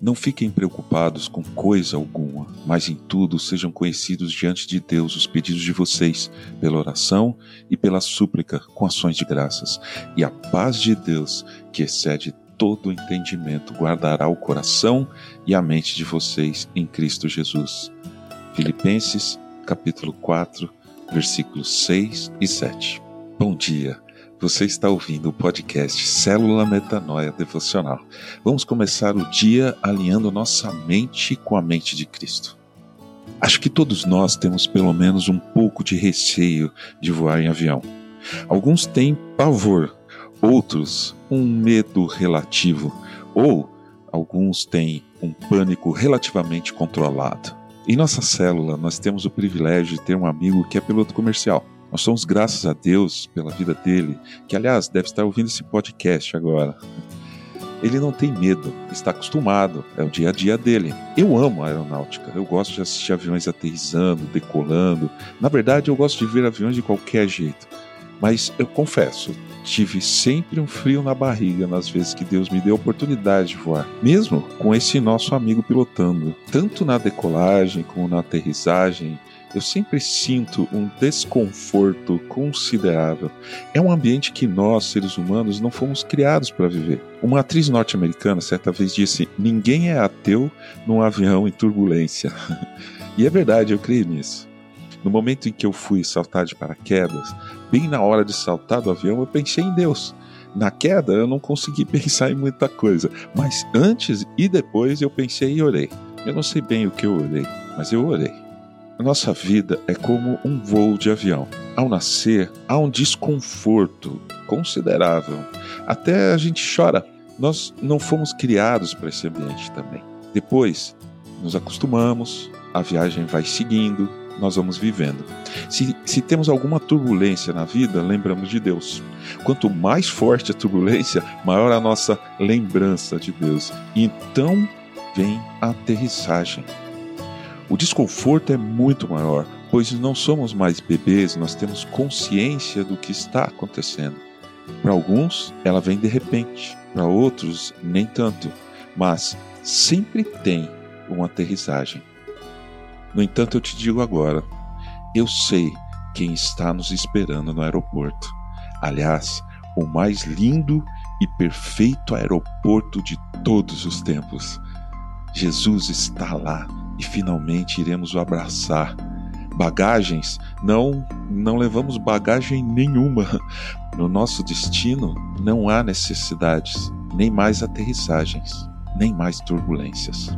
Não fiquem preocupados com coisa alguma, mas em tudo sejam conhecidos diante de Deus os pedidos de vocês, pela oração e pela súplica, com ações de graças. E a paz de Deus, que excede todo o entendimento, guardará o coração e a mente de vocês em Cristo Jesus. Filipenses, capítulo 4, versículos 6 e 7. Bom dia. Você está ouvindo o podcast Célula Metanoia Devocional. Vamos começar o dia alinhando nossa mente com a mente de Cristo. Acho que todos nós temos pelo menos um pouco de receio de voar em avião. Alguns têm pavor, outros um medo relativo, ou alguns têm um pânico relativamente controlado. Em nossa célula, nós temos o privilégio de ter um amigo que é piloto comercial. Nós somos graças a Deus pela vida dele, que aliás deve estar ouvindo esse podcast agora. Ele não tem medo, está acostumado, é o dia a dia dele. Eu amo a aeronáutica, eu gosto de assistir aviões aterrissando, decolando. Na verdade, eu gosto de ver aviões de qualquer jeito. Mas eu confesso, tive sempre um frio na barriga nas vezes que Deus me deu a oportunidade de voar, mesmo com esse nosso amigo pilotando. Tanto na decolagem como na aterrissagem, eu sempre sinto um desconforto considerável. É um ambiente que nós, seres humanos, não fomos criados para viver. Uma atriz norte-americana certa vez disse: Ninguém é ateu num avião em turbulência. e é verdade, eu creio nisso. No momento em que eu fui saltar de paraquedas, bem na hora de saltar do avião, eu pensei em Deus. Na queda, eu não consegui pensar em muita coisa, mas antes e depois eu pensei e orei. Eu não sei bem o que eu orei, mas eu orei. Nossa vida é como um voo de avião. Ao nascer, há um desconforto considerável. Até a gente chora. Nós não fomos criados para esse ambiente também. Depois, nos acostumamos, a viagem vai seguindo, nós vamos vivendo. Se, se temos alguma turbulência na vida, lembramos de Deus. Quanto mais forte a turbulência, maior a nossa lembrança de Deus. Então vem a aterrissagem. O desconforto é muito maior, pois não somos mais bebês, nós temos consciência do que está acontecendo. Para alguns, ela vem de repente, para outros, nem tanto, mas sempre tem uma aterrissagem. No entanto, eu te digo agora: eu sei quem está nos esperando no aeroporto. Aliás, o mais lindo e perfeito aeroporto de todos os tempos. Jesus está lá e finalmente iremos o abraçar. Bagagens, não, não levamos bagagem nenhuma. No nosso destino não há necessidades, nem mais aterrissagens, nem mais turbulências.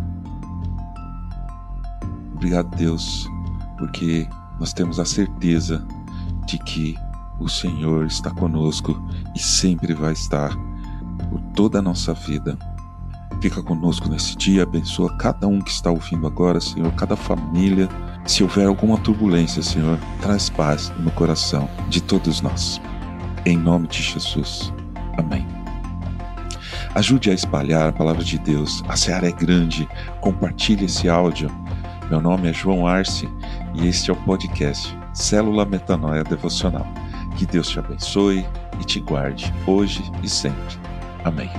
Obrigado, Deus, porque nós temos a certeza de que o Senhor está conosco e sempre vai estar por toda a nossa vida. Fica conosco nesse dia, abençoa cada um que está ouvindo agora, Senhor, cada família. Se houver alguma turbulência, Senhor, traz paz no coração de todos nós. Em nome de Jesus. Amém. Ajude a espalhar a palavra de Deus. A seara é grande. Compartilhe esse áudio. Meu nome é João Arce e este é o podcast Célula Metanoia Devocional. Que Deus te abençoe e te guarde hoje e sempre. Amém.